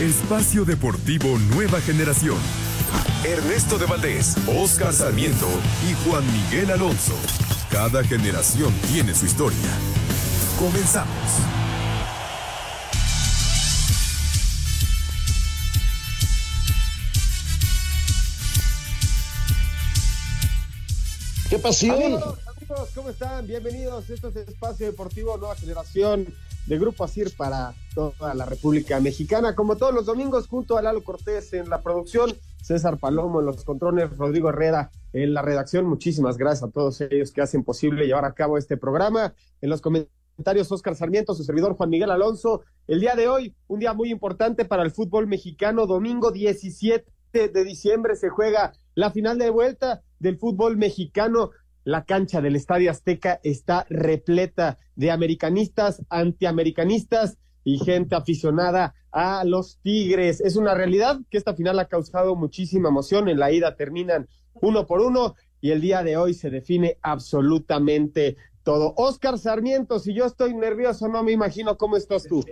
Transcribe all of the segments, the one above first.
Espacio Deportivo Nueva Generación. Ernesto de Valdés, Oscar Sarmiento y Juan Miguel Alonso. Cada generación tiene su historia. Comenzamos. ¡Qué pasión! Amigos, amigos, ¿cómo están? Bienvenidos. Esto es Espacio Deportivo Nueva Generación de Grupo Asir para toda la República Mexicana. Como todos los domingos, junto a Lalo Cortés en la producción, César Palomo en los controles, Rodrigo Herrera en la redacción. Muchísimas gracias a todos ellos que hacen posible llevar a cabo este programa. En los comentarios, Oscar Sarmiento, su servidor Juan Miguel Alonso. El día de hoy, un día muy importante para el fútbol mexicano. Domingo 17 de diciembre se juega la final de vuelta del fútbol mexicano la cancha del Estadio Azteca está repleta de americanistas, antiamericanistas y gente aficionada a los Tigres. Es una realidad que esta final ha causado muchísima emoción. En la ida terminan uno por uno y el día de hoy se define absolutamente todo. Oscar Sarmiento, si yo estoy nervioso, no me imagino cómo estás tú.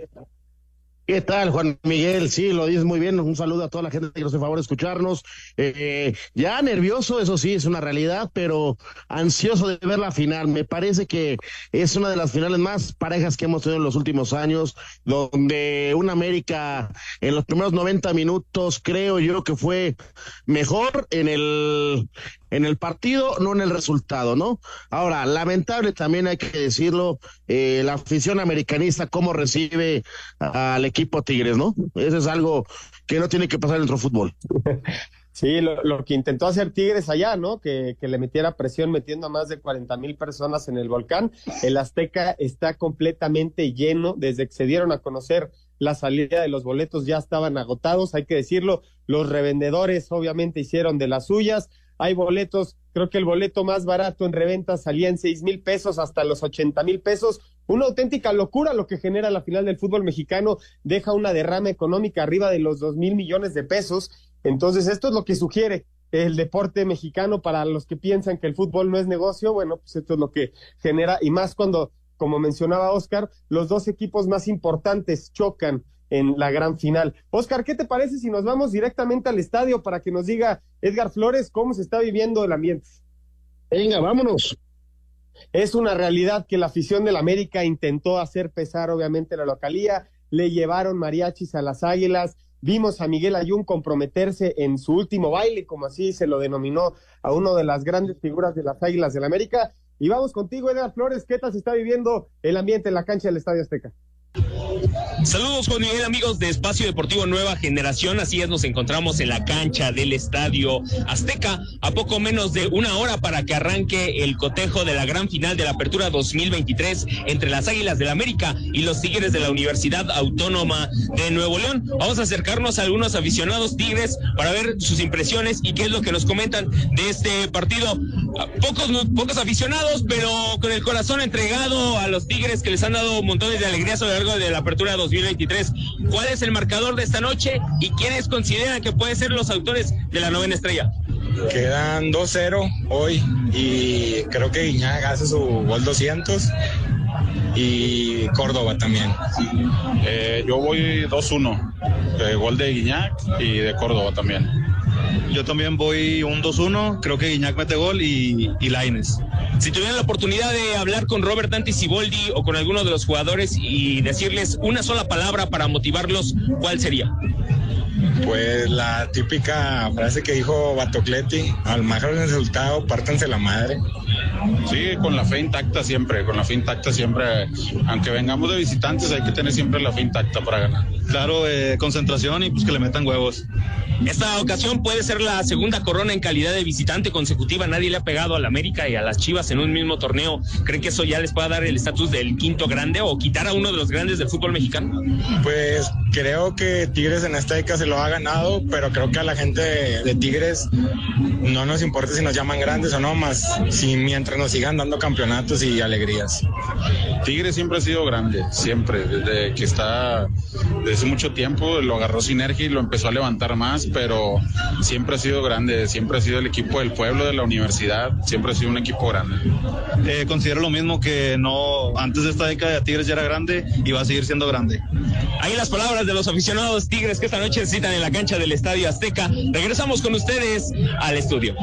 ¿Qué tal, Juan Miguel? Sí, lo dices muy bien. Un saludo a toda la gente que nos hace favor de escucharnos. Eh, ya nervioso, eso sí, es una realidad, pero ansioso de ver la final. Me parece que es una de las finales más parejas que hemos tenido en los últimos años, donde un América en los primeros 90 minutos creo yo que fue mejor en el en el partido, no en el resultado, ¿no? Ahora, lamentable también hay que decirlo, eh, la afición americanista, cómo recibe al equipo Tigres, ¿no? Eso es algo que no tiene que pasar en nuestro fútbol. Sí, lo, que intentó hacer Tigres allá, ¿no? Que, que, le metiera presión metiendo a más de 40 mil personas en el volcán. El Azteca está completamente lleno. Desde que se dieron a conocer la salida de los boletos ya estaban agotados, hay que decirlo. Los revendedores obviamente hicieron de las suyas hay boletos, creo que el boleto más barato en reventa salía en seis mil pesos hasta los ochenta mil pesos. Una auténtica locura lo que genera la final del fútbol mexicano, deja una derrama económica arriba de los dos mil millones de pesos. Entonces, esto es lo que sugiere el deporte mexicano para los que piensan que el fútbol no es negocio. Bueno, pues esto es lo que genera, y más cuando, como mencionaba Oscar, los dos equipos más importantes chocan en la gran final. Oscar, ¿qué te parece si nos vamos directamente al estadio para que nos diga Edgar Flores cómo se está viviendo el ambiente? Venga, vámonos. Es una realidad que la afición del América intentó hacer pesar, obviamente, la localía. Le llevaron mariachis a las águilas. Vimos a Miguel Ayun comprometerse en su último baile, como así se lo denominó a uno de las grandes figuras de las águilas del América. Y vamos contigo, Edgar Flores. ¿Qué tal se está viviendo el ambiente en la cancha del Estadio Azteca? Saludos Juan Miguel amigos de Espacio Deportivo Nueva Generación, así es, nos encontramos en la cancha del Estadio Azteca a poco menos de una hora para que arranque el cotejo de la gran final de la Apertura 2023 entre las Águilas del América y los Tigres de la Universidad Autónoma de Nuevo León. Vamos a acercarnos a algunos aficionados Tigres para ver sus impresiones y qué es lo que nos comentan de este partido. Pocos, pocos aficionados, pero con el corazón entregado a los Tigres que les han dado montones de alegría sobre de la apertura 2023. ¿Cuál es el marcador de esta noche y quiénes consideran que pueden ser los autores de la novena estrella? Quedan 2-0 hoy y creo que Guiñac hace su gol 200 y Córdoba también. Eh, yo voy 2-1, gol de Guiñac y de Córdoba también. Yo también voy un 2-1, creo que Guiñac mete gol y, y Laines. Si tuvieran la oportunidad de hablar con Robert Dante Siboldi o con alguno de los jugadores y decirles una sola palabra para motivarlos, ¿cuál sería? Pues la típica frase que dijo Batocleti, al mejor resultado, pártanse la madre. Sí, con la fe intacta siempre, con la fe intacta siempre. Aunque vengamos de visitantes, hay que tener siempre la fe intacta para ganar. Claro, eh, concentración y pues que le metan huevos. Esta ocasión puede ser la segunda corona en calidad de visitante consecutiva. Nadie le ha pegado al América y a las Chivas en un mismo torneo. ¿Creen que eso ya les pueda dar el estatus del quinto grande o quitar a uno de los grandes del fútbol mexicano? Pues creo que Tigres en esta década se lo ha ganado, pero creo que a la gente de, de Tigres no nos importa si nos llaman grandes o no, más si mientras nos sigan dando campeonatos y alegrías. Tigres siempre ha sido grande, siempre, desde que está, desde mucho tiempo lo agarró sinergia y lo empezó a levantar más, pero siempre ha sido grande, siempre ha sido el equipo del pueblo, de la universidad, siempre ha sido un equipo grande. Eh, considero lo mismo que no, antes de esta década Tigres ya era grande y va a seguir siendo grande. Ahí las palabras de los aficionados Tigres que esta noche citan en la cancha del Estadio Azteca. Regresamos con ustedes al estudio.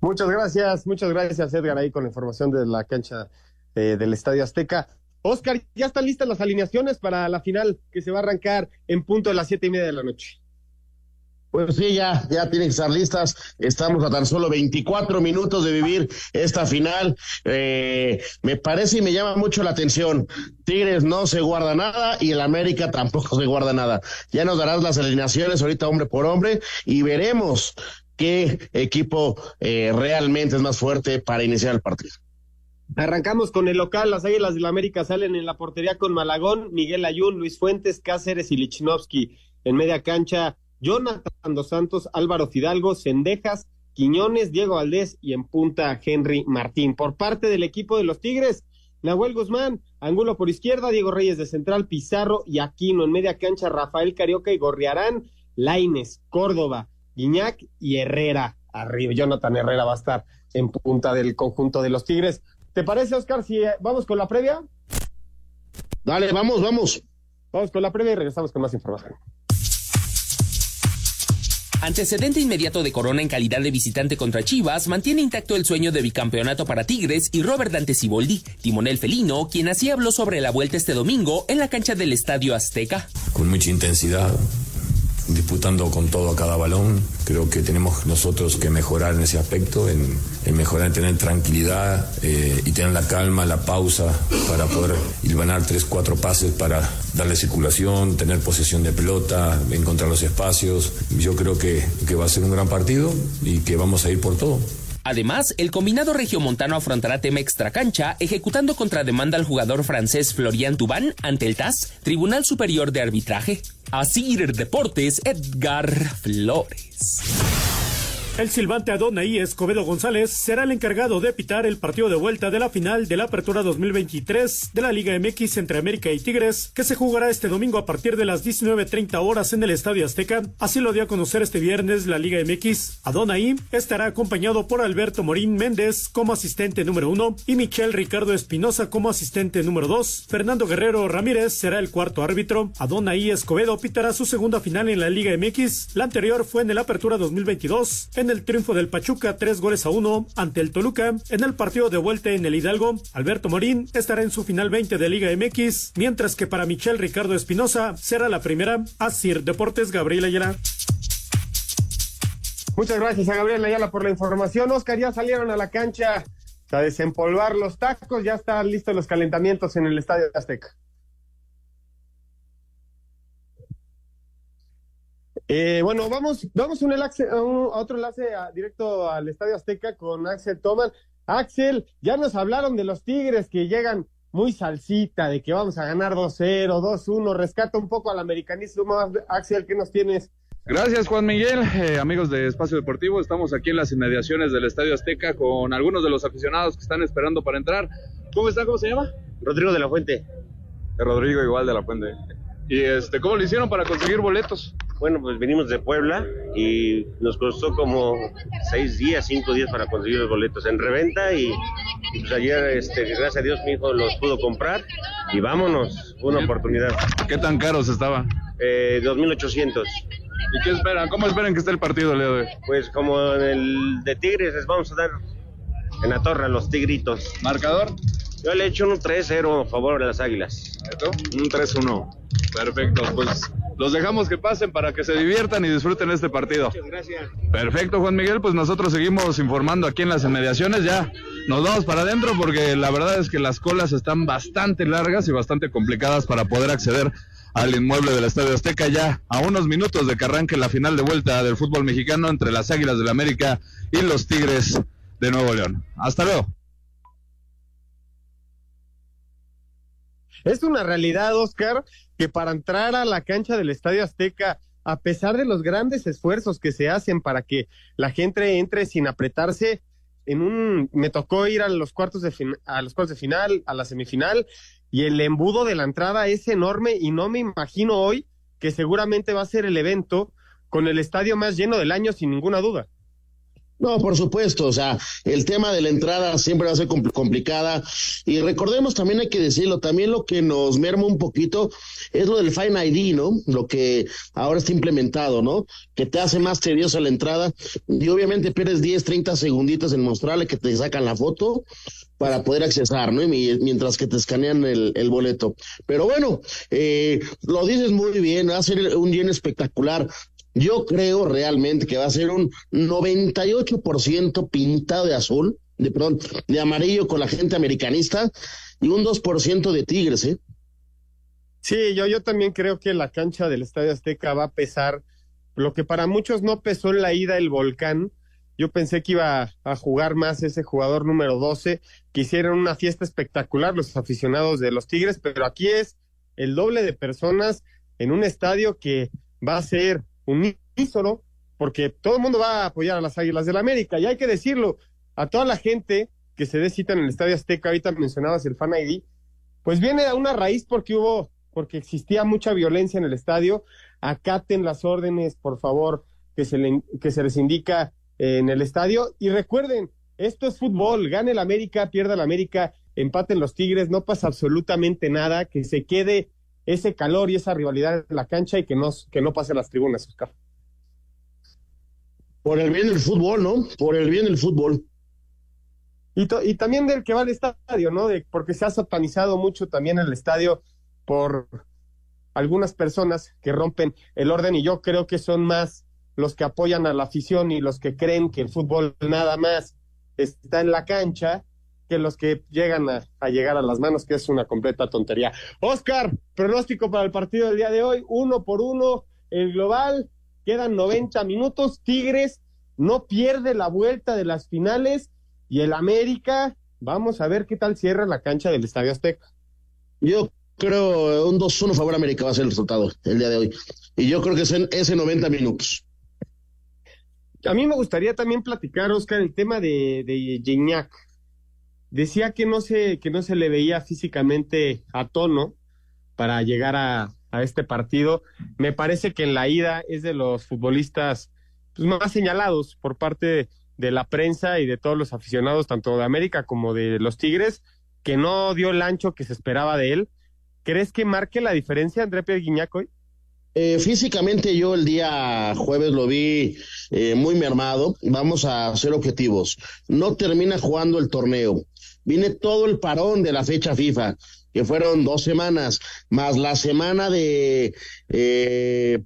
Muchas gracias, muchas gracias Edgar ahí con la información de la cancha eh, del Estadio Azteca. Oscar, ya están listas las alineaciones para la final que se va a arrancar en punto de las siete y media de la noche. Pues sí, ya, ya tienen que estar listas. Estamos a tan solo 24 minutos de vivir esta final. Eh, me parece y me llama mucho la atención. Tigres no se guarda nada y el América tampoco se guarda nada. Ya nos darás las alineaciones ahorita hombre por hombre y veremos qué equipo eh, realmente es más fuerte para iniciar el partido. Arrancamos con el local, las Águilas del América salen en la portería con Malagón, Miguel Ayun, Luis Fuentes, Cáceres y Lichnowsky. En media cancha, Jonathan Dos Santos, Álvaro Fidalgo, Cendejas, Quiñones, Diego Valdés y en punta Henry Martín. Por parte del equipo de los Tigres, Nahuel Guzmán, Angulo por izquierda, Diego Reyes de central, Pizarro y Aquino. En media cancha, Rafael Carioca y Gorriarán, Laines, Córdoba, Guiñac y Herrera. Arriba, Jonathan Herrera va a estar en punta del conjunto de los Tigres. ¿Te parece, Oscar, si eh, vamos con la previa? Dale, vamos, vamos. Vamos con la previa y regresamos con más información. Antecedente inmediato de Corona en calidad de visitante contra Chivas mantiene intacto el sueño de bicampeonato para Tigres y Robert Dante Siboldi, timonel felino, quien así habló sobre la vuelta este domingo en la cancha del Estadio Azteca. Con mucha intensidad, disputando con todo a cada balón. Creo que tenemos nosotros que mejorar en ese aspecto, en, mejorar, en tener tranquilidad eh, y tener la calma, la pausa para poder hilvanar tres, cuatro pases para darle circulación, tener posesión de pelota, encontrar los espacios. Yo creo que, que va a ser un gran partido y que vamos a ir por todo. Además, el combinado regiomontano afrontará tema extracancha, ejecutando contrademanda al jugador francés Florian Tubán ante el TAS, Tribunal Superior de Arbitraje. Asir Deportes, Edgar Flores. El silbante Adonai Escobedo González será el encargado de pitar el partido de vuelta de la final de la Apertura 2023 de la Liga MX entre América y Tigres, que se jugará este domingo a partir de las 19.30 horas en el Estadio Azteca. Así lo dio a conocer este viernes la Liga MX. Adonai estará acompañado por Alberto Morín Méndez como asistente número uno y Michel Ricardo Espinosa como asistente número dos. Fernando Guerrero Ramírez será el cuarto árbitro. Adonai Escobedo pitará su segunda final en la Liga MX. La anterior fue en el Apertura 2022. En el triunfo del Pachuca, tres goles a uno ante el Toluca. En el partido de vuelta en el Hidalgo, Alberto Morín estará en su final 20 de Liga MX, mientras que para Michel Ricardo Espinosa será la primera. Asir Deportes, Gabriel Ayala. Muchas gracias a Gabriel Ayala por la información. Oscar, ya salieron a la cancha a desempolvar los tacos, ya están listos los calentamientos en el Estadio Azteca. Eh, bueno, vamos, vamos un enlace, a, un, a otro enlace a, directo al Estadio Azteca con Axel Toman. Axel, ya nos hablaron de los Tigres que llegan muy salsita, de que vamos a ganar 2-0, 2-1. Rescata un poco al americanismo. Axel, ¿qué nos tienes? Gracias Juan Miguel, eh, amigos de Espacio Deportivo, estamos aquí en las inmediaciones del Estadio Azteca con algunos de los aficionados que están esperando para entrar. ¿Cómo está? ¿Cómo se llama? Rodrigo de la Fuente. Rodrigo igual de la Fuente. ¿Y este cómo lo hicieron para conseguir boletos? Bueno, pues venimos de Puebla y nos costó como seis días, cinco días para conseguir los boletos en reventa y, y pues ayer, este, gracias a Dios, mi hijo los pudo comprar y vámonos, una oportunidad. ¿Qué tan caros estaban? Eh, 2.800. ¿Y qué esperan? ¿Cómo esperan que esté el partido de hoy? Pues como en el de Tigres les vamos a dar en la torre a los tigritos. ¿Marcador? Yo le he hecho un 3-0 a favor de las águilas. Un 3-1. Perfecto, pues los dejamos que pasen para que se diviertan y disfruten este partido. Muchas gracias. Perfecto, Juan Miguel, pues nosotros seguimos informando aquí en las inmediaciones ya. nos vamos para adentro porque la verdad es que las colas están bastante largas y bastante complicadas para poder acceder al inmueble del Estadio Azteca ya a unos minutos de que arranque la final de vuelta del fútbol mexicano entre las Águilas del la América y los Tigres de Nuevo León. Hasta luego. Es una realidad, Oscar, que para entrar a la cancha del Estadio Azteca, a pesar de los grandes esfuerzos que se hacen para que la gente entre sin apretarse, en un me tocó ir a los cuartos de a los cuartos de final, a la semifinal y el embudo de la entrada es enorme y no me imagino hoy que seguramente va a ser el evento con el estadio más lleno del año sin ninguna duda. No, por supuesto, o sea, el tema de la entrada siempre va a ser complicada y recordemos también hay que decirlo, también lo que nos merma un poquito es lo del Fine ID, ¿no? Lo que ahora está implementado, ¿no? Que te hace más tediosa la entrada y obviamente pierdes 10, 30 segunditos en mostrarle que te sacan la foto para poder accesar, ¿no? Y mientras que te escanean el, el boleto. Pero bueno, eh, lo dices muy bien, va a ser un día espectacular. Yo creo realmente que va a ser un 98% pintado de azul, de pronto, de amarillo con la gente americanista y un 2% de Tigres, ¿eh? Sí, yo, yo también creo que la cancha del Estadio Azteca va a pesar lo que para muchos no pesó en la ida el volcán. Yo pensé que iba a jugar más ese jugador número 12, que hicieron una fiesta espectacular los aficionados de los Tigres, pero aquí es el doble de personas en un estadio que va a ser unísono, porque todo el mundo va a apoyar a las Águilas del la América. Y hay que decirlo, a toda la gente que se dé cita en el Estadio Azteca, ahorita mencionabas el Fan ID, pues viene a una raíz porque hubo, porque existía mucha violencia en el estadio. Acaten las órdenes, por favor, que se, que se les indica en el estadio. Y recuerden, esto es fútbol, gane el América, pierda el América, empaten los Tigres, no pasa absolutamente nada, que se quede ese calor y esa rivalidad en la cancha y que no, que no pase las tribunas, Oscar. Por el bien del fútbol, ¿no? Por el bien del fútbol. Y, y también del que va al estadio, ¿no? De, porque se ha satanizado mucho también el estadio por algunas personas que rompen el orden y yo creo que son más los que apoyan a la afición y los que creen que el fútbol nada más está en la cancha que los que llegan a, llegar a las manos, que es una completa tontería. Oscar, pronóstico para el partido del día de hoy, uno por uno, el global, quedan 90 minutos, Tigres no pierde la vuelta de las finales y el América, vamos a ver qué tal cierra la cancha del Estadio Azteca. Yo creo un 2-1 favor América va a ser el resultado el día de hoy. Y yo creo que es en ese 90 minutos. A mí me gustaría también platicar, Oscar, el tema de, de Gignac decía que no se, que no se le veía físicamente a tono para llegar a, a este partido. Me parece que en la ida es de los futbolistas pues, más señalados por parte de la prensa y de todos los aficionados, tanto de América como de los Tigres, que no dio el ancho que se esperaba de él. ¿Crees que marque la diferencia André hoy? Eh, físicamente yo el día jueves lo vi eh, muy mermado. Vamos a ser objetivos. No termina jugando el torneo viene todo el parón de la fecha FIFA, que fueron dos semanas, más la semana de eh,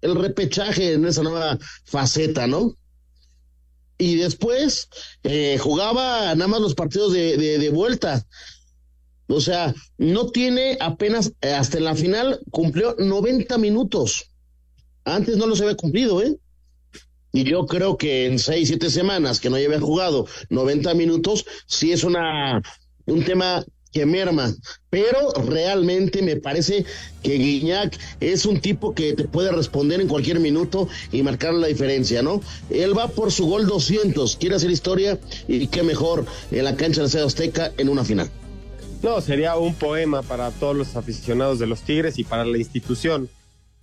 el repechaje en esa nueva faceta, ¿no? Y después eh, jugaba nada más los partidos de, de, de vuelta. O sea, no tiene apenas, eh, hasta la final cumplió 90 minutos. Antes no los había cumplido, ¿eh? Y yo creo que en seis, siete semanas que no haya jugado 90 minutos, sí es una, un tema que merma, pero realmente me parece que Guiñac es un tipo que te puede responder en cualquier minuto y marcar la diferencia, ¿no? Él va por su gol 200, quiere hacer historia y qué mejor en la cancha de la Azteca en una final. No, sería un poema para todos los aficionados de los Tigres y para la institución,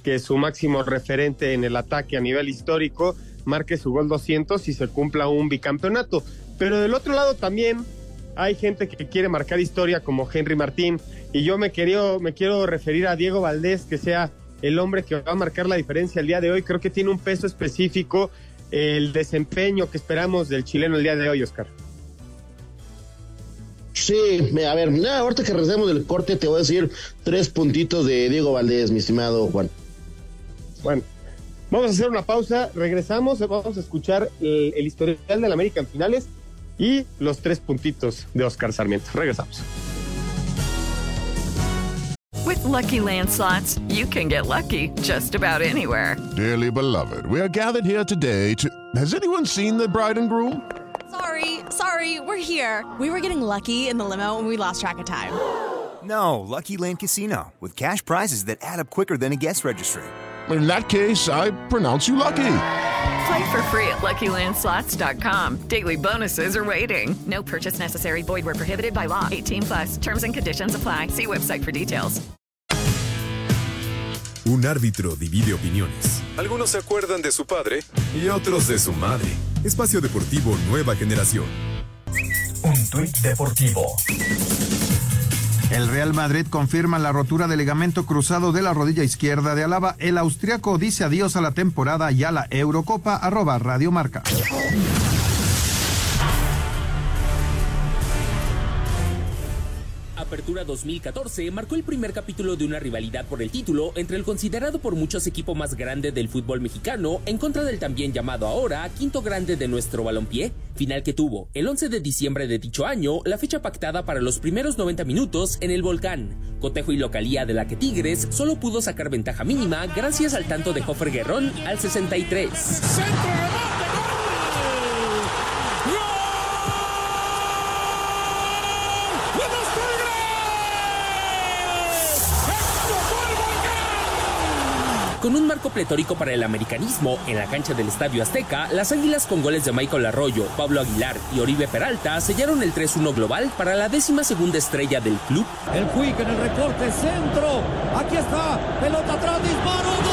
que su máximo referente en el ataque a nivel histórico marque su gol 200 y se cumpla un bicampeonato. Pero del otro lado también hay gente que quiere marcar historia como Henry Martín y yo me quiero, me quiero referir a Diego Valdés que sea el hombre que va a marcar la diferencia el día de hoy. Creo que tiene un peso específico el desempeño que esperamos del chileno el día de hoy, Oscar. Sí, a ver, ahorita que recemos del corte te voy a decir tres puntitos de Diego Valdés, mi estimado Juan. Bueno, Vamos a hacer una pausa, regresamos, vamos a escuchar el, historial del América en finales y los tres puntitos de Oscar Sarmiento. Regresamos. With lucky landslots, you can get lucky just about anywhere. Dearly beloved, we are gathered here today to. Has anyone seen the bride and groom? Sorry, sorry, we're here. We were getting lucky in the limo and we lost track of time. No, Lucky Land Casino, with cash prizes that add up quicker than a guest registry. In that case, I pronounce you lucky. Play for free at LuckyLandSlots.com. Daily bonuses are waiting. No purchase necessary. Void where prohibited by law. 18 plus. Terms and conditions apply. See website for details. Un árbitro divide opiniones. Algunos se acuerdan de su padre y otros de su madre. Espacio Deportivo Nueva Generación. Un tuit deportivo. El Real Madrid confirma la rotura del ligamento cruzado de la rodilla izquierda de Alaba. El austriaco dice adiós a la temporada y a la Eurocopa. Arroba Marca. Apertura 2014 marcó el primer capítulo de una rivalidad por el título entre el considerado por muchos equipo más grande del fútbol mexicano en contra del también llamado ahora quinto grande de nuestro balompié, final que tuvo el 11 de diciembre de dicho año la fecha pactada para los primeros 90 minutos en el Volcán, cotejo y localía de la que Tigres solo pudo sacar ventaja mínima gracias al tanto de Jofre Guerrón al 63. Con un marco pletórico para el americanismo en la cancha del Estadio Azteca, las Águilas con goles de Michael Arroyo, Pablo Aguilar y Oribe Peralta sellaron el 3-1 global para la décima segunda estrella del club. El Quick en el recorte centro. Aquí está. Pelota atrás, disparo.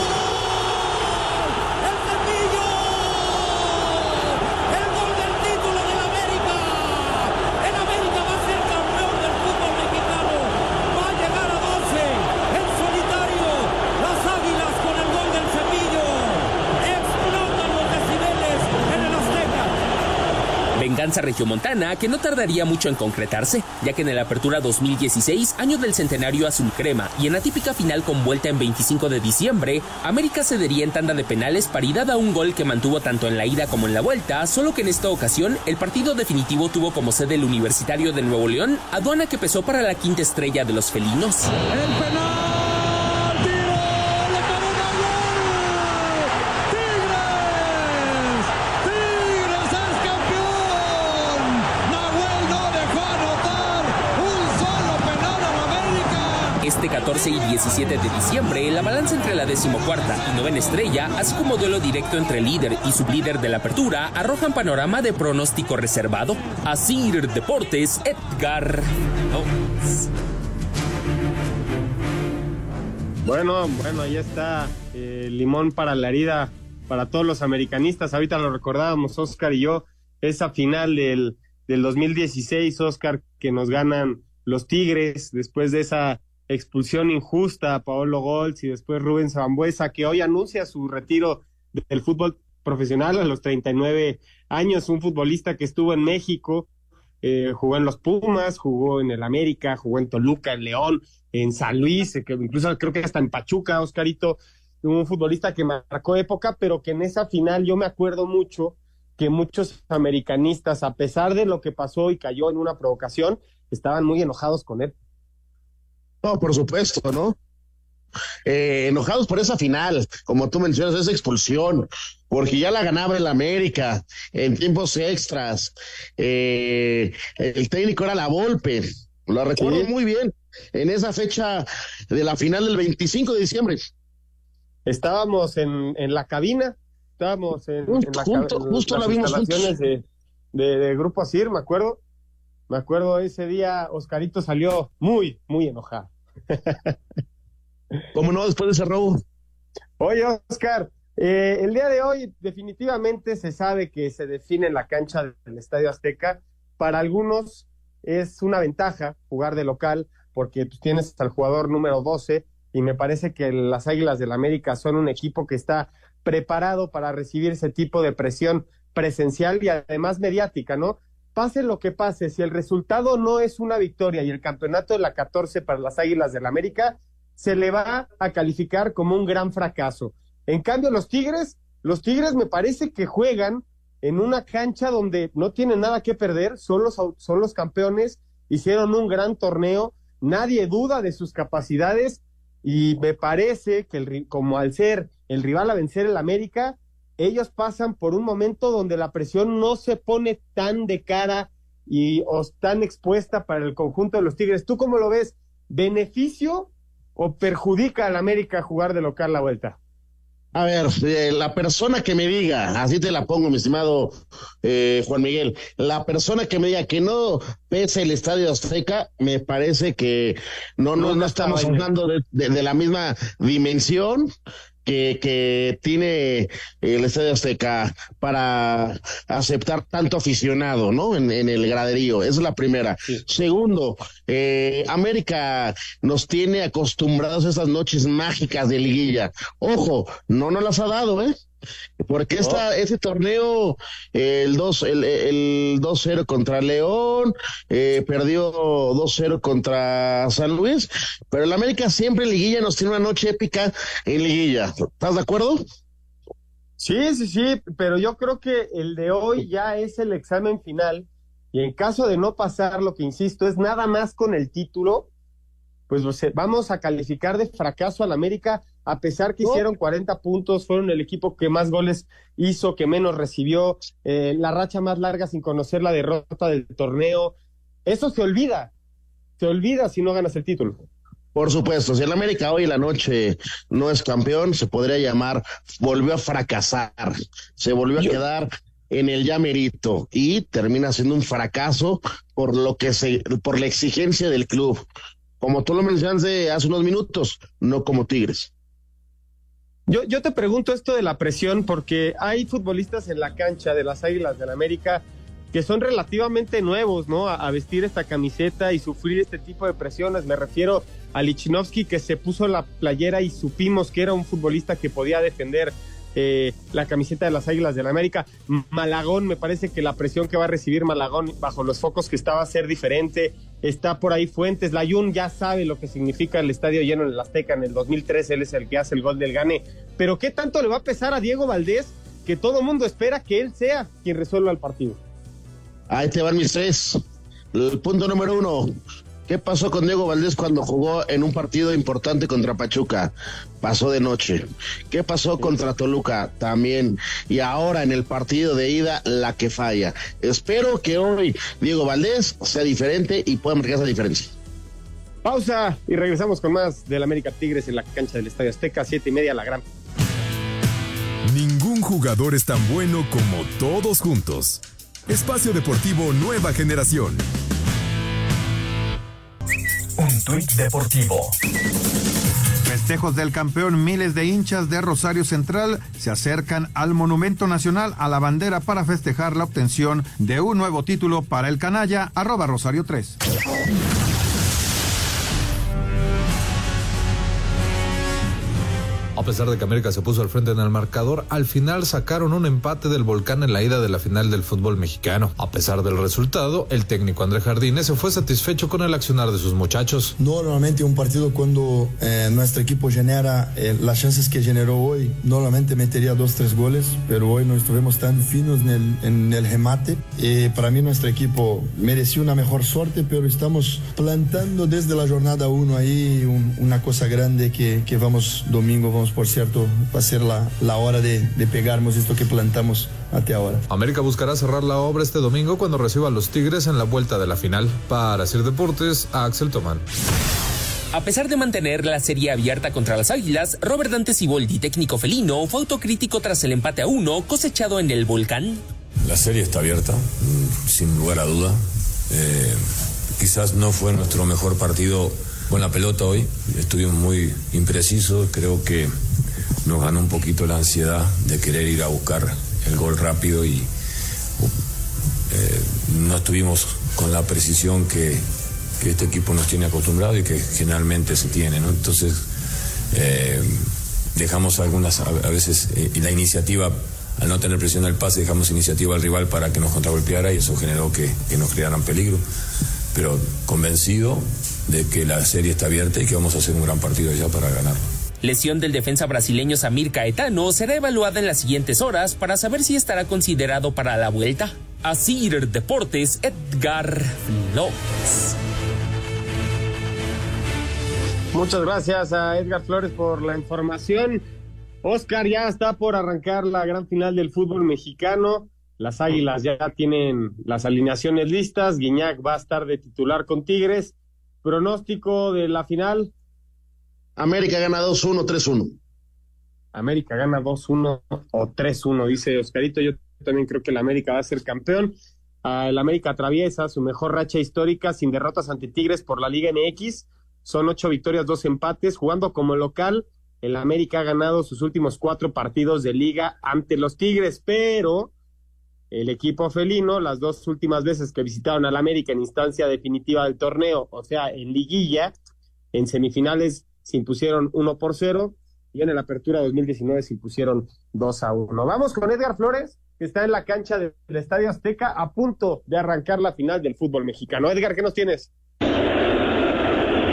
Venganza regiomontana que no tardaría mucho en concretarse, ya que en el Apertura 2016, año del centenario azul crema, y en la típica final con vuelta en 25 de diciembre, América cedería en tanda de penales paridad a un gol que mantuvo tanto en la ida como en la vuelta, solo que en esta ocasión el partido definitivo tuvo como sede el Universitario de Nuevo León, aduana que pesó para la quinta estrella de los felinos. El penal. 15 y 17 de diciembre, la balanza entre la decimocuarta y novena estrella, así como duelo directo entre líder y sublíder de la apertura, arrojan panorama de pronóstico reservado. Asir Deportes, Edgar. Bueno, bueno, ahí está eh, limón para la herida para todos los americanistas. Ahorita lo recordábamos, Oscar y yo, esa final del, del 2016, Oscar, que nos ganan los Tigres después de esa expulsión injusta a Paolo Golz y después Rubén Zambuesa, que hoy anuncia su retiro del fútbol profesional a los 39 años, un futbolista que estuvo en México, eh, jugó en los Pumas, jugó en el América, jugó en Toluca, en León, en San Luis, eh, incluso creo que hasta en Pachuca, Oscarito, un futbolista que marcó época, pero que en esa final yo me acuerdo mucho que muchos americanistas, a pesar de lo que pasó y cayó en una provocación, estaban muy enojados con él. No, por supuesto, ¿no? Eh, enojados por esa final, como tú mencionas, esa expulsión, porque ya la ganaba el América en tiempos extras. Eh, el técnico era la Volpe, lo recuerdo Sí. muy bien, en esa fecha de la final del 25 de diciembre. Estábamos en, en la cabina, estábamos en, Justo, en la, junto- en justo las la vimos juntos. de, de, de Grupo Asir, me acuerdo. Me acuerdo ese día, Oscarito salió muy, muy enojado. ¿Cómo no después de ese robo? Oye, Oscar, eh, el día de hoy definitivamente se sabe que se define en la cancha del Estadio Azteca. Para algunos es una ventaja jugar de local porque tú tienes al jugador número 12 y me parece que las Águilas del América son un equipo que está preparado para recibir ese tipo de presión presencial y además mediática, ¿no? Pase lo que pase, si el resultado no es una victoria y el campeonato de la 14 para las Águilas del América, se le va a calificar como un gran fracaso. En cambio, los Tigres, los Tigres me parece que juegan en una cancha donde no tienen nada que perder, son los, son los campeones, hicieron un gran torneo, nadie duda de sus capacidades y me parece que el, como al ser el rival a vencer el América, ellos pasan por un momento donde la presión no se pone tan de cara y o tan expuesta para el conjunto de los Tigres. ¿Tú cómo lo ves? ¿Beneficio o perjudica al América jugar de local la vuelta? A ver, eh, la persona que me diga, así te la pongo, mi estimado eh, Juan Miguel, la persona que me diga que no pese el Estadio Azteca, me parece que no, no, no estamos hablando de, de, la misma dimensión que, que tiene el Estadio Azteca para aceptar tanto aficionado, ¿no? En, en el graderío. Esa es la primera. Segundo, eh, América nos tiene acostumbrados a esas noches mágicas de liguilla. Ojo, no nos las ha dado, ¿eh? Porque esta, ese torneo, el 2 el, el 2-0 contra León, eh, perdió 2-0 contra San Luis, pero el América siempre en liguilla nos tiene una noche épica en liguilla. ¿Estás de acuerdo? Sí, sí, sí, pero yo creo que el de hoy ya es el examen final y en caso de no pasar, lo que insisto, es nada más con el título, pues vamos a calificar de fracaso al América a pesar que hicieron 40 puntos, fueron el equipo que más goles hizo, que menos recibió, eh, la racha más larga sin conocer la derrota del torneo. Eso se olvida, se olvida si no ganas el título. Por supuesto, si el América hoy en la noche no es campeón, se podría llamar volvió a fracasar, se volvió a quedar en el llamerito y termina siendo un fracaso por lo que se, por la exigencia del club. Como tú lo hace unos minutos, no como Tigres. Yo, te pregunto esto de la presión porque hay futbolistas en la cancha de las Águilas del América que son relativamente nuevos, ¿no? A, a, vestir esta camiseta y sufrir este tipo de presiones. Me refiero a Lichnowsky que se puso la playera y supimos que era un futbolista que podía defender eh, la camiseta de las Águilas del la América. Malagón, me parece que la presión que va a recibir Malagón bajo los focos que estaba a ser diferente. Está por ahí Fuentes. Layun ya sabe lo que significa el estadio lleno en el Azteca. En el 2013 él es el que hace el gol del Gane. Pero ¿qué tanto le va a pesar a Diego Valdés que todo mundo espera que él sea quien resuelva el partido? Ahí te van mis tres. El punto número uno, ¿Qué pasó con Diego Valdés cuando jugó en un partido importante contra Pachuca? Pasó de noche. ¿Qué pasó contra Toluca? También. Y ahora en el partido de ida, la que falla. Espero que hoy Diego Valdés sea diferente y pueda marcar esa diferencia. Pausa y regresamos con más del América Tigres en la cancha del Estadio Azteca, siete y media, la gran. Ningún jugador es tan bueno como todos juntos. Espacio Deportivo Nueva Generación. Un tuit deportivo. Festejos del campeón, miles de hinchas de Rosario Central se acercan al Monumento Nacional a la bandera para festejar la obtención de un nuevo título para el canalla, arroba Rosario 3. A pesar de que América se puso al frente en el marcador, al final sacaron un empate del volcán en la ida de la final del fútbol mexicano. A pesar del resultado, el técnico André Jardines se fue satisfecho con el accionar de sus muchachos. Normalmente un partido cuando eh, nuestro equipo genera eh, las chances que generó hoy, normalmente metería dos, tres goles, pero hoy no estuvimos tan finos en el, en el remate. Eh, para mí nuestro equipo mereció una mejor suerte, pero estamos plantando desde la jornada 1 ahí un, una cosa grande que, que vamos domingo, vamos por cierto, va a ser la, la hora de, de, pegarnos esto que plantamos hasta ahora. América buscará cerrar la obra este domingo cuando reciba a los Tigres en la vuelta de la final. Para Sir Deportes, a Axel Tomán. A pesar de mantener la serie abierta contra las Águilas, Robert Dante Siboldi, técnico felino, fue autocrítico tras el empate a uno cosechado en el volcán. La serie está abierta, sin lugar a duda. Eh, quizás no fue nuestro mejor partido con la pelota hoy. Estuvimos muy imprecisos, creo que nos ganó un poquito la ansiedad de querer ir a buscar el gol rápido y eh, no estuvimos con la precisión que, este equipo nos tiene acostumbrado y que generalmente se tiene, ¿no? Entonces, eh, dejamos algunas, a, a veces, eh, la iniciativa, al no tener presión al pase, dejamos iniciativa al rival para que nos contragolpeara y eso generó que, que nos crearan peligro. Pero convencido de que la serie está abierta y que vamos a hacer un gran partido ya para ganar. lesión del defensa brasileño Samir Caetano, será evaluada en las siguientes horas para saber si estará considerado para la vuelta. Asir Deportes, Edgar Flores. Muchas gracias a Edgar Flores por la información. Oscar, ya está por arrancar la gran final del fútbol mexicano. Las Águilas ya tienen las alineaciones listas. Guiñac va a estar de titular con Tigres. Pronóstico de la final. América gana 2-1, 3-1. América gana 2-1 o 3-1, dice Oscarito. Yo también creo que el América va a ser campeón. Ah, el América atraviesa su mejor racha histórica sin derrotas ante Tigres por la Liga MX. Son ocho victorias, dos empates. Jugando como local, el América ha ganado sus últimos cuatro partidos de liga ante los Tigres, pero el equipo felino, las dos últimas veces que visitaron al América en instancia definitiva del torneo, o sea, en liguilla, en semifinales se impusieron uno por cero y en la apertura 2019 se impusieron dos a uno. Vamos con Edgar Flores, que está en la cancha del Estadio Azteca a punto de arrancar la final del fútbol mexicano. Edgar, ¿qué nos tienes?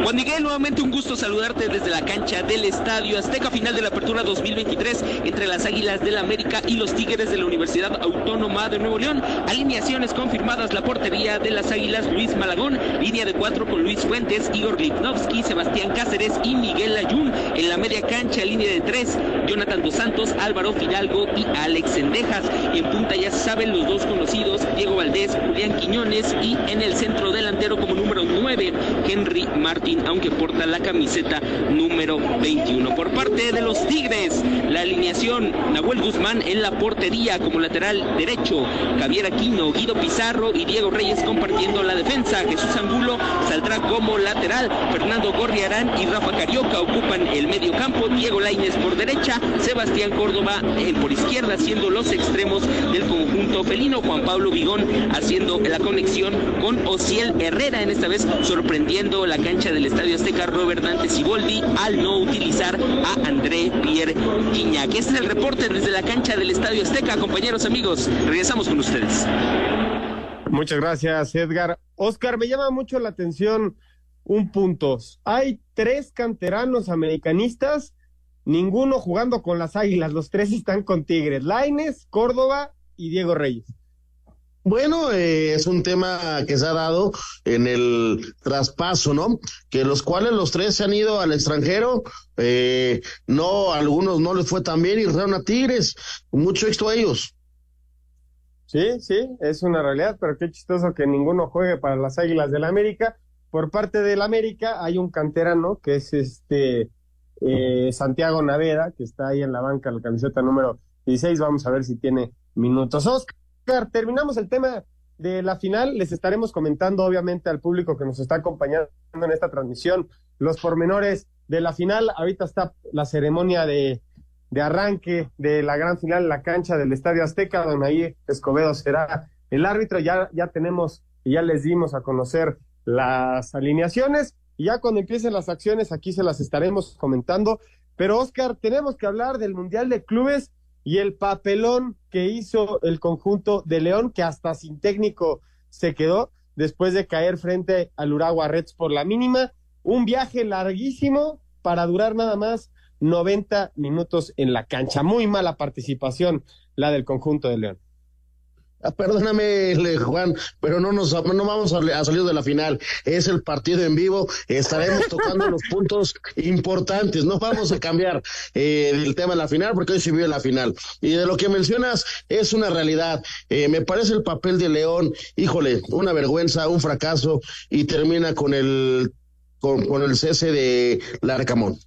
Juan Miguel, nuevamente un gusto saludarte desde la cancha del Estadio Azteca, final de la apertura 2023 entre las Águilas del la América y los Tigres de la Universidad Autónoma de Nuevo León. Alineaciones confirmadas, la portería de las Águilas, Luis Malagón, línea de cuatro con Luis Fuentes, Igor Lipnovsky, Sebastián Cáceres y Miguel Ayun. En la media cancha, línea de tres, Jonathan Dos Santos, Álvaro Fidalgo y Alex Sendejas. En punta ya saben los dos conocidos, Diego Valdés, Julián Quiñones y en el centro delantero como número nueve, Henry Martín aunque porta la camiseta número 21. Por parte de los Tigres, la alineación, Nahuel Guzmán en la portería como lateral derecho, Javier Aquino, Guido Pizarro y Diego Reyes compartiendo la defensa. Jesús Angulo saldrá como lateral, Fernando Gorriarán y Rafa Carioca ocupan el medio campo, Diego Lainez por derecha, Sebastián Córdoba por izquierda siendo los extremos del conjunto felino, Juan Pablo Vigón haciendo la conexión con Ociel Herrera, en esta vez sorprendiendo la cancha del Estadio Azteca Robert Dante Siboldi al no utilizar a André Pierre Guignac. Este es el reporte desde la cancha del Estadio Azteca, compañeros amigos. Regresamos con ustedes. Muchas gracias, Edgar. Oscar, me llama mucho la atención un punto. Hay tres canteranos americanistas, ninguno jugando con las Águilas, los tres están con Tigres, Laines, Córdoba y Diego Reyes. Bueno, eh, es un tema que se ha dado en el traspaso, ¿no? Que los cuales los tres se han ido al extranjero, eh, no, a algunos no les fue tan bien y regresaron a Tigres, mucho éxito a ellos. Sí, sí, es una realidad, pero qué chistoso que ninguno juegue para las Águilas del América. Por parte del América hay un canterano que es este eh, Santiago Naveda, que está ahí en la banca, la camiseta número 16. Vamos a ver si tiene minutos. Oscar terminamos el tema de la final. Les estaremos comentando, obviamente, al público que nos está acompañando en esta transmisión los pormenores de la final. Ahorita está la ceremonia de, de arranque de la gran final en la cancha del Estadio Azteca, donde ahí Escobedo será el árbitro. Ya, ya tenemos y ya les dimos a conocer las alineaciones. Y ya cuando empiecen las acciones, aquí se las estaremos comentando. Pero, Oscar, tenemos que hablar del Mundial de Clubes y el papelón que hizo el conjunto de León, que hasta sin técnico se quedó después de caer frente al Uragua Reds por la mínima. Un viaje larguísimo para durar nada más 90 minutos en la cancha. Muy mala participación la del conjunto de León. Ah, perdóname, Juan, pero no nos no vamos a, salir de la final. Es el partido en vivo. Estaremos tocando los puntos importantes. No vamos a cambiar eh, el tema de la final porque hoy se vive la final. Y de lo que mencionas es una realidad. Eh, me parece el papel de León, híjole, una vergüenza, un fracaso y termina con el con, con el cese de Larcamón.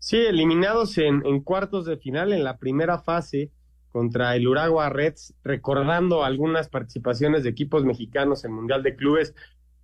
Sí, eliminados en, en cuartos de final en la primera fase contra el Uragua Reds, recordando algunas participaciones de equipos mexicanos en Mundial de Clubes,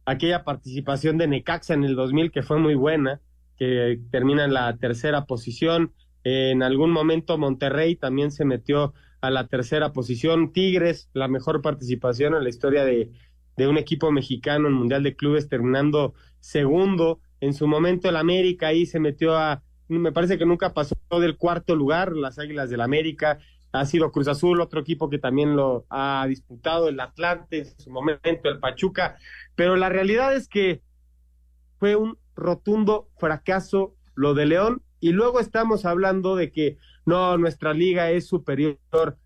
aquella participación de Necaxa en el 2000 que fue muy buena, que termina en la tercera posición, en algún momento Monterrey también se metió a la tercera posición, Tigres, la mejor participación en la historia de, de un equipo mexicano en Mundial de Clubes, terminando segundo, en su momento el América ahí se metió a, me parece que nunca pasó del cuarto lugar, las Águilas del América, ha sido Cruz Azul, otro equipo que también lo ha disputado, el Atlante en su momento, el Pachuca, pero la realidad es que fue un rotundo fracaso lo de León y luego estamos hablando de que no, nuestra liga es superior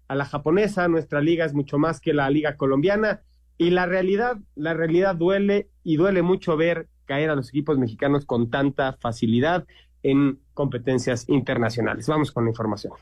a la japonesa, nuestra liga es mucho más que la liga colombiana y la realidad, la realidad duele y duele mucho ver caer a los equipos mexicanos con tanta facilidad en competencias internacionales. Vamos con la información.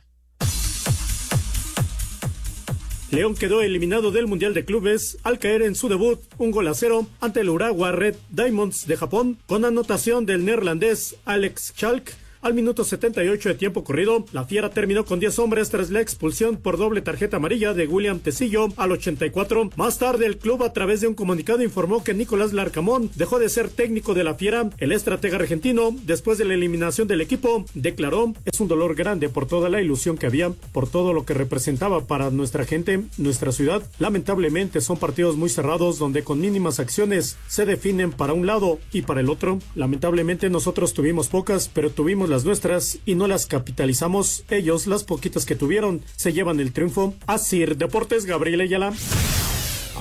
León quedó eliminado del Mundial de Clubes al caer en su debut un gol a cero ante el Urawa Red Diamonds de Japón con anotación del neerlandés Alex Schalk al minuto 78 de tiempo corrido, la Fiera terminó con 10 hombres tras la expulsión por doble tarjeta amarilla de William Tecillo al 84. Más tarde, el club a través de un comunicado informó que Nicolás Larcamón dejó de ser técnico de la Fiera. El estratega argentino, después de la eliminación del equipo, declaró, es un dolor grande por toda la ilusión que había, por todo lo que representaba para nuestra gente, nuestra ciudad. Lamentablemente son partidos muy cerrados donde con mínimas acciones se definen para un lado y para el otro. Lamentablemente nosotros tuvimos pocas, pero tuvimos nuestras y no las capitalizamos. Ellos, las poquitas que tuvieron, se llevan el triunfo. Asir Deportes, Gabriel Ayala.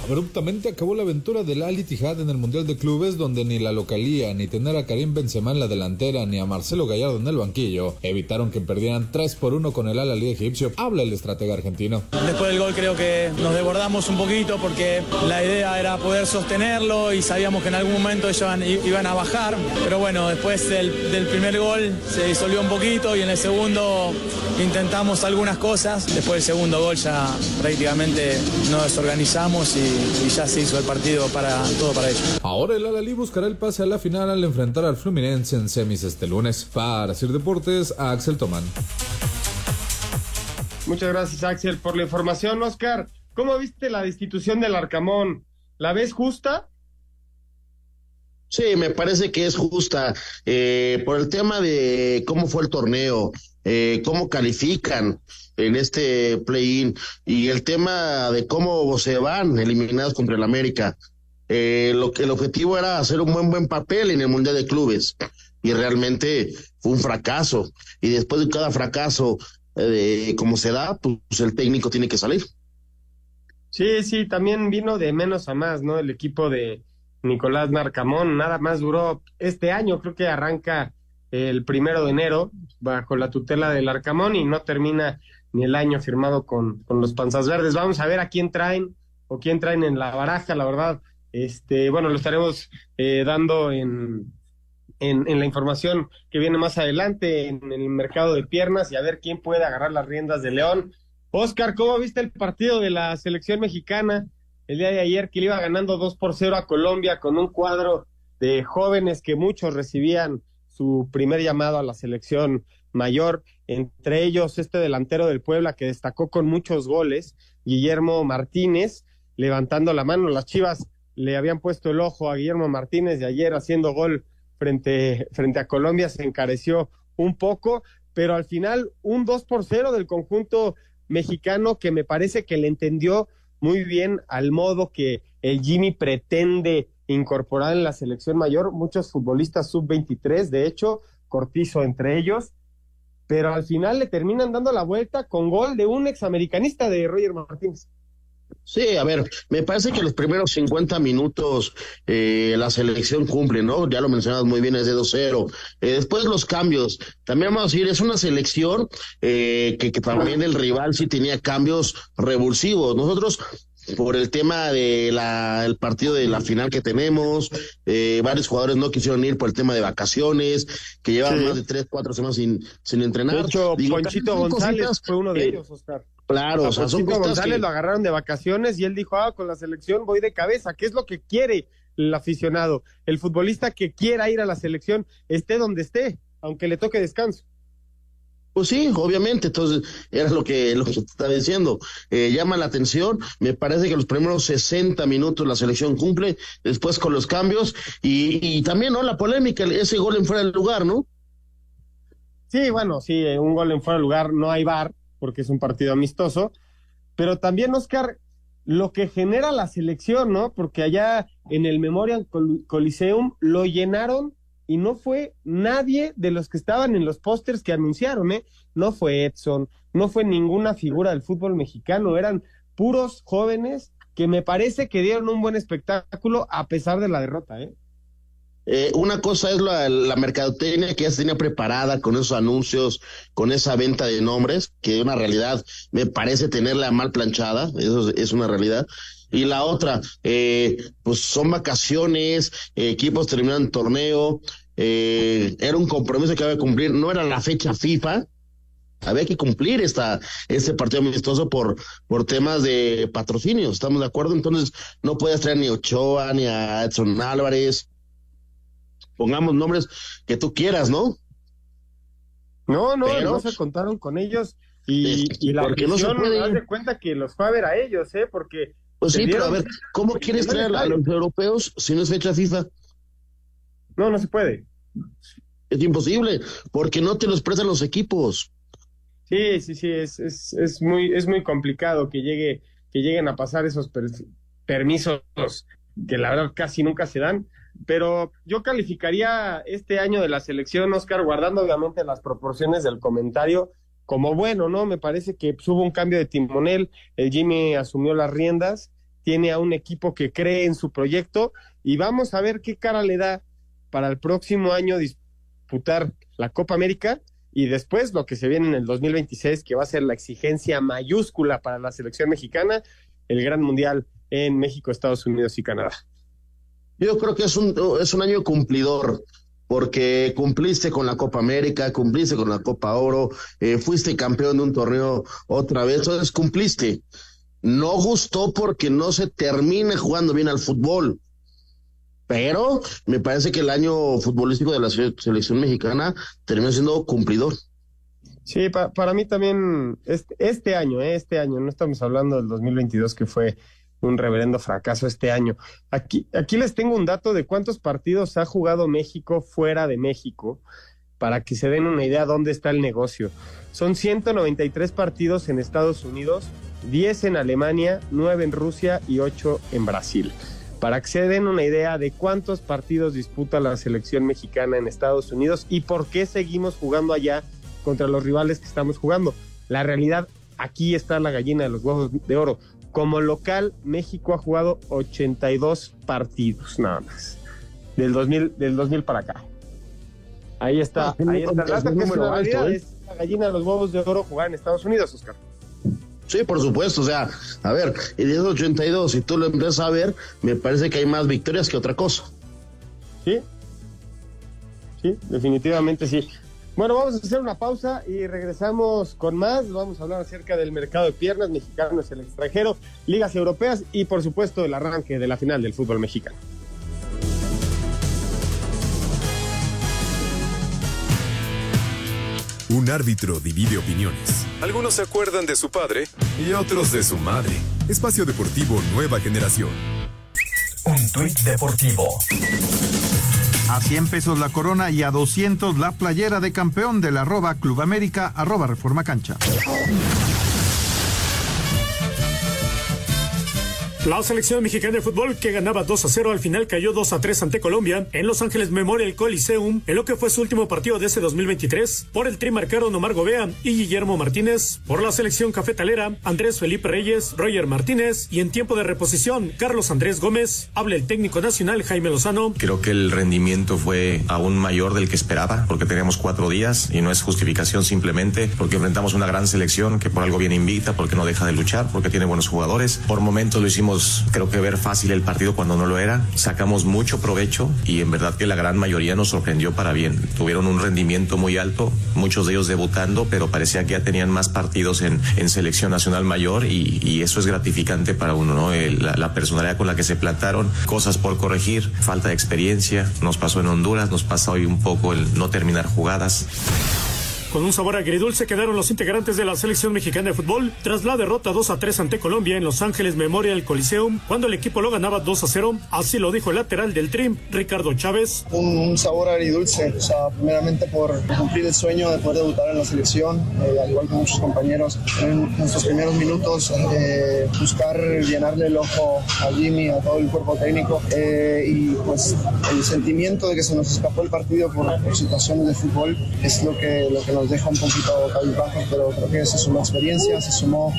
Abruptamente acabó la aventura del Al Ittihad en el Mundial de Clubes donde ni la localía, ni tener a Karim Benzema en la delantera, ni a Marcelo Gallardo en el banquillo evitaron que perdieran 3 por 1 con el Al Ali egipcio. Habla el estratega argentino. Después del gol creo que nos desbordamos un poquito porque la idea era poder sostenerlo y sabíamos que en algún momento ellos iban a bajar. Pero bueno, después del, del primer gol se disolvió un poquito y en el segundo intentamos algunas cosas. Después del segundo gol ya prácticamente nos desorganizamos y y, ya se hizo el partido para todo para ellos. Ahora el Alalí buscará el pase a la final al enfrentar al Fluminense en semis este lunes. Para Sir Deportes, a Axel Tomán. Muchas gracias, Axel, por la información. Oscar, ¿cómo viste la destitución del Arcamón? ¿La ves justa? Sí, me parece que es justa eh, por el tema de cómo fue el torneo, eh, cómo califican en este play-in. Y el tema de cómo se van eliminados contra el América. Eh, lo que el objetivo era hacer un buen buen papel en el mundial de clubes. Y realmente fue un fracaso. Y después de cada fracaso eh, como se da pues el técnico tiene que salir. Sí sí también vino de menos a más no el equipo de Nicolás Narcamón nada más duró este año creo que arranca el primero de enero bajo la tutela del Arcamón y no termina ni el año firmado con, con los Panzas Verdes. Vamos a ver a quién traen o quién traen en la baraja, la verdad. Este, bueno, lo estaremos eh, dando en, en, en, la información que viene más adelante en, el mercado de piernas y a ver quién puede agarrar las riendas de León. Oscar, ¿cómo viste el partido de la selección mexicana el día de ayer que le iba ganando 2 por 0 a Colombia con un cuadro de jóvenes que muchos recibían su primer llamado a la selección mayor, entre ellos este delantero del Puebla que destacó con muchos goles, Guillermo Martínez, levantando la mano. Las Chivas le habían puesto el ojo a Guillermo Martínez de ayer haciendo gol frente, frente a Colombia, se encareció un poco, pero al final un 2 por 0 del conjunto mexicano que me parece que le entendió muy bien al modo que el Jimmy pretende incorporar en la selección mayor, muchos futbolistas sub-23, de hecho, Cortizo entre ellos, pero al final le terminan dando la vuelta con gol de un examericanista de Roger Martínez. Sí, a ver, me parece que los primeros 50 minutos eh, la selección cumple, ¿no? Ya lo mencionabas muy bien, es de 2-0. Eh, después los cambios, también vamos a decir, es una selección eh, que, que también el rival sí tenía cambios revulsivos. Nosotros por el tema de la el partido de la final que tenemos, eh, varios jugadores no quisieron ir por el tema de vacaciones, que llevaban más de tres, cuatro semanas sin, sin entrenar. De hecho, Ponchito González fue uno de ellos, Oscar. Claro, o sea, Ponchito González lo agarraron de vacaciones y él dijo, ah, con la selección voy de cabeza, ¿qué es lo que quiere el aficionado? El futbolista que quiera ir a la selección, esté donde esté, aunque le toque descanso. Pues sí, obviamente, entonces era lo que, lo que estaba diciendo. Eh, llama la atención, me parece que los primeros 60 minutos la selección cumple, después con los cambios y, y también, ¿no? La polémica, ese gol en fuera del lugar, ¿no? Sí, bueno, sí, eh, un gol en fuera del lugar, no hay bar, porque es un partido amistoso, pero también, Oscar, lo que genera la selección, ¿no? Porque allá en el Memorial Coliseum lo llenaron y no fue nadie de los que estaban en los pósters que anunciaron, ¿eh? No fue Edson, no fue ninguna figura del fútbol mexicano, eran puros jóvenes que me parece que dieron un buen espectáculo a pesar de la derrota, ¿eh? eh, una cosa es la, mercadotecnia que ya se tenía preparada con esos anuncios, con esa venta de nombres, que una realidad me parece tenerla mal planchada, eso es, una realidad. Y la otra, eh, pues son vacaciones, equipos terminan torneo, eh, era un compromiso que había que cumplir, no era la fecha FIFA, había que cumplir esta, este partido amistoso por, por temas de patrocinio, ¿estamos de acuerdo? Entonces, no puedes traer ni a Ochoa, ni a Edson Álvarez, pongamos nombres que tú quieras, ¿no? No, no, no se contaron con ellos y, y la porque no se puede de cuenta que los fue a ver a ellos, ¿eh? Porque... Pues sí, pero a ver, ¿cómo quieres traer a los europeos si no es fecha FIFA? No, no se puede. Es imposible, porque no te los prestan los equipos. Sí, sí, sí, es, es, es, muy, es muy complicado que, llegue, que lleguen a pasar esos permisos que la verdad casi nunca se dan. Pero yo calificaría este año de la selección, Oscar, guardando obviamente las proporciones del comentario, como bueno, ¿no? Me parece que hubo un cambio de timonel, el Jimmy asumió las riendas, tiene a un equipo que cree en su proyecto y vamos a ver qué cara le da para el próximo año disputar la Copa América y después lo que se viene en el 2026, que va a ser la exigencia mayúscula para la selección mexicana, el Gran Mundial en México, Estados Unidos y Canadá. Yo creo que es un, es un año cumplidor, porque cumpliste con la Copa América, cumpliste con la Copa Oro, eh, fuiste campeón de un torneo otra vez, entonces cumpliste. No gustó porque no se termine jugando bien al fútbol pero me parece que el año futbolístico de la selección mexicana terminó siendo cumplidor. Sí, para mí también este, este año, eh, este año, no estamos hablando del 2022 que fue un reverendo fracaso este año. Aquí, aquí les tengo un dato de cuántos partidos ha jugado México fuera de México para que se den una idea dónde está el negocio. Son 193 partidos en Estados Unidos, 10 en Alemania, 9 en Rusia y 8 en Brasil para que se den una idea de cuántos partidos disputa la selección mexicana en Estados Unidos y por qué seguimos jugando allá contra los rivales que estamos jugando. La realidad, aquí está la gallina de los huevos de oro. Como local, México ha jugado 82 partidos nada más, del 2000, del 2000 para acá. Ahí está, ah, ahí está. La, realidad, ¿eh? es la gallina de los huevos de oro jugar en Estados Unidos, Oscar. Sí, por supuesto, o sea, a ver, y de 82, si tú lo empiezas a ver, me parece que hay más victorias que otra cosa. Sí, sí, definitivamente sí. Bueno, vamos a hacer una pausa y regresamos con más. Vamos a hablar acerca del mercado de piernas mexicanos en el extranjero, ligas europeas y por supuesto el arranque de la final del fútbol mexicano. Un árbitro divide opiniones. Algunos se acuerdan de su padre y otros de su madre. Espacio Deportivo Nueva Generación. Un tuit deportivo. A 100 pesos la corona y a 200 la playera de campeón del arroba Club América, arroba Reforma Cancha. La selección mexicana de fútbol que ganaba 2 a 0 al final cayó 2 a 3 ante Colombia en Los Ángeles Memorial Coliseum en lo que fue su último partido de ese 2023. Por el tri marcaron Omar Gobea y Guillermo Martínez. Por la selección cafetalera, Andrés Felipe Reyes, Roger Martínez y en tiempo de reposición, Carlos Andrés Gómez. Habla el técnico nacional Jaime Lozano. Creo que el rendimiento fue aún mayor del que esperaba porque teníamos cuatro días y no es justificación simplemente porque enfrentamos una gran selección que por algo viene invicta, porque no deja de luchar, porque tiene buenos jugadores. Por momentos lo hicimos creo que ver fácil el partido cuando no lo era. Sacamos mucho provecho y en verdad que la gran mayoría nos sorprendió para bien. Tuvieron un rendimiento muy alto, muchos de ellos debutando, pero parecía que ya tenían más partidos en, en selección nacional mayor y, eso es gratificante para uno, ¿no? la, la personalidad con la que se plantaron, cosas por corregir, falta de experiencia, nos pasó en Honduras, nos pasa hoy un poco el no terminar jugadas. Con un sabor agridulce quedaron los integrantes de la selección mexicana de fútbol tras la derrota 2 a 3 ante Colombia en Los Ángeles Memorial Coliseum, cuando el equipo lo ganaba 2 a 0. Así lo dijo el lateral del Trim, Ricardo Chávez. Un, sabor agridulce, o sea, primeramente por cumplir el sueño de poder debutar en la selección, eh, al igual que muchos compañeros, en nuestros primeros minutos, eh, buscar llenarle el ojo a Jimmy, a todo el cuerpo técnico, eh, y pues el sentimiento de que se nos escapó el partido por, situaciones de fútbol es lo que, lo que nos nos deja un poquito cabizbajos, pero creo que se sumó experiencia, se sumó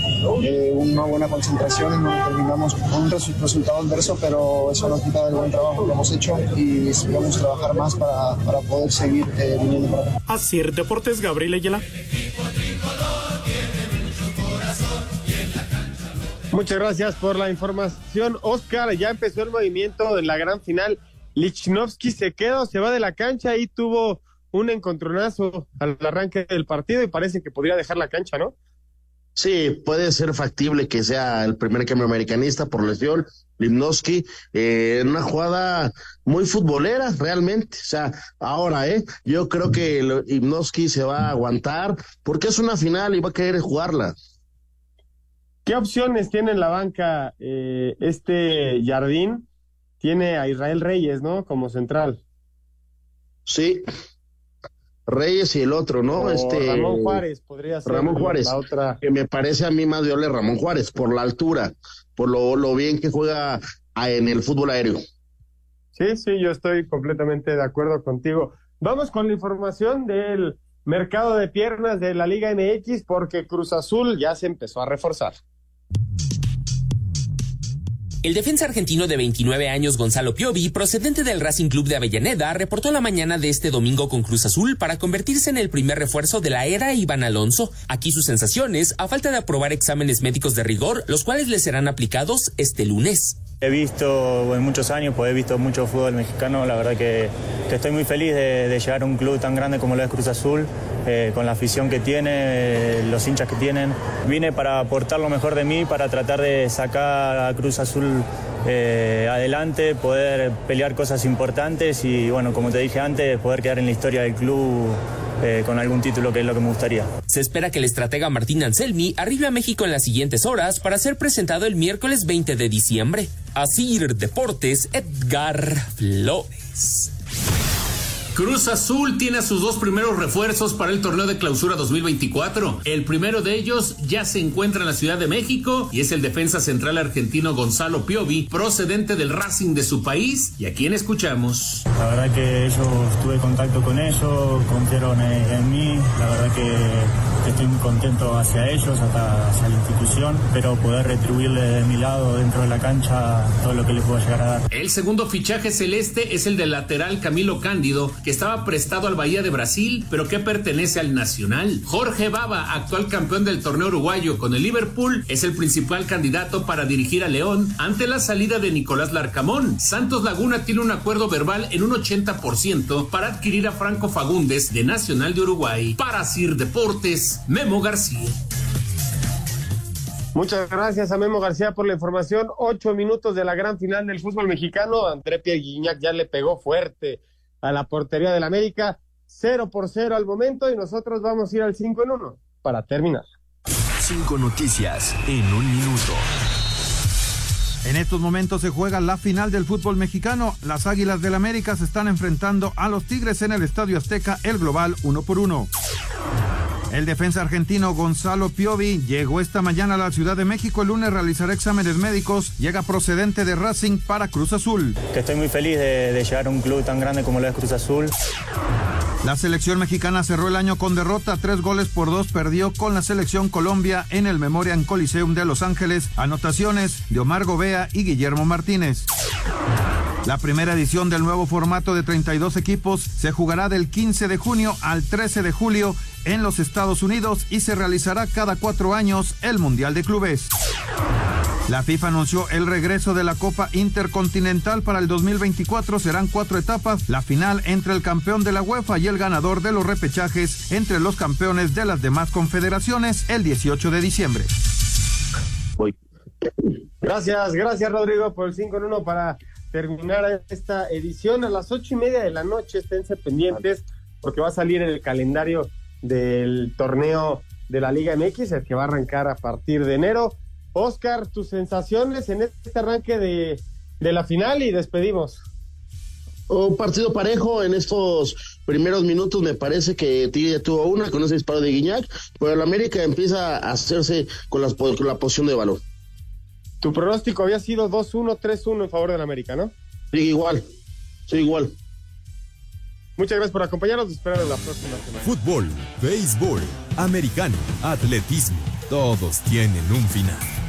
eh, una buena concentración en donde terminamos con un resu- resultado adverso, pero eso no quita del buen trabajo que hemos hecho y esperamos trabajar más para, para poder seguir eh, viniendo para acá. Así, Deportes Gabriel Ayala. Muchas gracias por la información. Oscar, ya empezó el movimiento en la gran final. Lichnowsky se queda se va de la cancha y tuvo un encontronazo al arranque del partido y parece que podría dejar la cancha, ¿no? Sí, puede ser factible que sea el primer cambio americanista por lesión. Limnowski, eh, en una jugada muy futbolera, realmente. O sea, ahora, ¿eh? Yo creo que Limnowski se va a aguantar porque es una final y va a querer jugarla. ¿Qué opciones tiene en la banca eh, este Jardín? Tiene a Israel Reyes, ¿no? Como central. Sí. Reyes y el otro, ¿no? O este Ramón Juárez podría ser Ramón Juárez, la otra. que me parece a mí más viable Ramón Juárez por la altura, por lo, lo bien que juega a- en el fútbol aéreo. Sí, sí, yo estoy completamente de acuerdo contigo. Vamos con la información del mercado de piernas de la Liga MX porque Cruz Azul ya se empezó a reforzar. El defensa argentino de 29 años Gonzalo Piovi, procedente del Racing Club de Avellaneda, reportó la mañana de este domingo con Cruz Azul para convertirse en el primer refuerzo de la era Iván Alonso. Aquí sus sensaciones, a falta de aprobar exámenes médicos de rigor, los cuales le serán aplicados este lunes. He visto en muchos años, pues he visto mucho fútbol mexicano, la verdad que, estoy muy feliz de, de llegar a un club tan grande como lo es Cruz Azul, eh, con la afición que tiene, eh, los hinchas que tienen. Vine para aportar lo mejor de mí, para tratar de sacar a Cruz Azul eh, adelante, poder pelear cosas importantes y bueno, como te dije antes, poder quedar en la historia del club eh, con algún título que es lo que me gustaría. Se espera que el estratega Martín Anselmi arribe a México en las siguientes horas para ser presentado el miércoles 20 de diciembre. Asir Deportes, Edgar Flores. Cruz Azul tiene a sus dos primeros refuerzos para el torneo de clausura 2024. El primero de ellos ya se encuentra en la Ciudad de México y es el defensa central argentino Gonzalo Piovi, procedente del Racing de su país. Y a quien escuchamos. La verdad que ellos tuve contacto con ellos, confiaron en, en mí, la verdad que, que estoy muy contento hacia ellos, hasta hacia la institución, pero poder retribuirle de mi lado dentro de la cancha todo lo que les puedo llegar a dar. El segundo fichaje celeste es el del lateral Camilo Cándido, que estaba prestado al Bahía de Brasil, pero que pertenece al Nacional. Jorge Baba, actual campeón del torneo uruguayo con el Liverpool, es el principal candidato para dirigir a León ante la salida de Nicolás Larcamón. Santos Laguna tiene un acuerdo verbal en un 80% para adquirir a Franco Fagundes de Nacional de Uruguay. Para Sir Deportes, Memo García. Muchas gracias a Memo García por la información. Ocho minutos de la gran final del fútbol mexicano. André Pierre ya le pegó fuerte a la portería del América. Cero por cero al momento y nosotros vamos a ir al 5 en 1 para terminar. Cinco noticias en un minuto. En estos momentos se juega la final del fútbol mexicano. Las Águilas del América se están enfrentando a los Tigres en el Estadio Azteca, el global uno por uno. El defensa argentino Gonzalo Piovi llegó esta mañana a la Ciudad de México. El lunes realizará exámenes médicos. Llega procedente de Racing para Cruz Azul. Que estoy muy feliz de, de llegar a un club tan grande como lo es Cruz Azul. La selección mexicana cerró el año con derrota, tres goles por dos perdió con la selección Colombia en el Memorial Coliseum de Los Ángeles. Anotaciones de Omar Gobea y Guillermo Martínez. La primera edición del nuevo formato de 32 equipos se jugará del 15 de junio al 13 de julio en los Estados Unidos y se realizará cada cuatro años el Mundial de Clubes. La FIFA anunció el regreso de la Copa Intercontinental para el 2024. Serán cuatro etapas. La final entre el campeón de la UEFA y el ganador de los repechajes entre los campeones de las demás confederaciones el 18 de diciembre. Gracias, gracias Rodrigo por el 5 en 1 para terminar esta edición a las ocho y media de la noche. Esténse pendientes porque va a salir el calendario del torneo de la Liga MX, el que va a arrancar a partir de enero. Oscar, tus sensaciones en este arranque de, de la final y despedimos. Un partido parejo en estos primeros minutos, me parece que Tigre tuvo una con ese disparo de Guiñac, pero el América empieza a hacerse con, las, con la posición de balón. Tu pronóstico había sido 2-1, 3-1 en favor del América, ¿no? Sí, igual, sí, igual. Muchas gracias por acompañarnos. Espero la próxima semana. Fútbol, béisbol, americano, atletismo, todos tienen un final.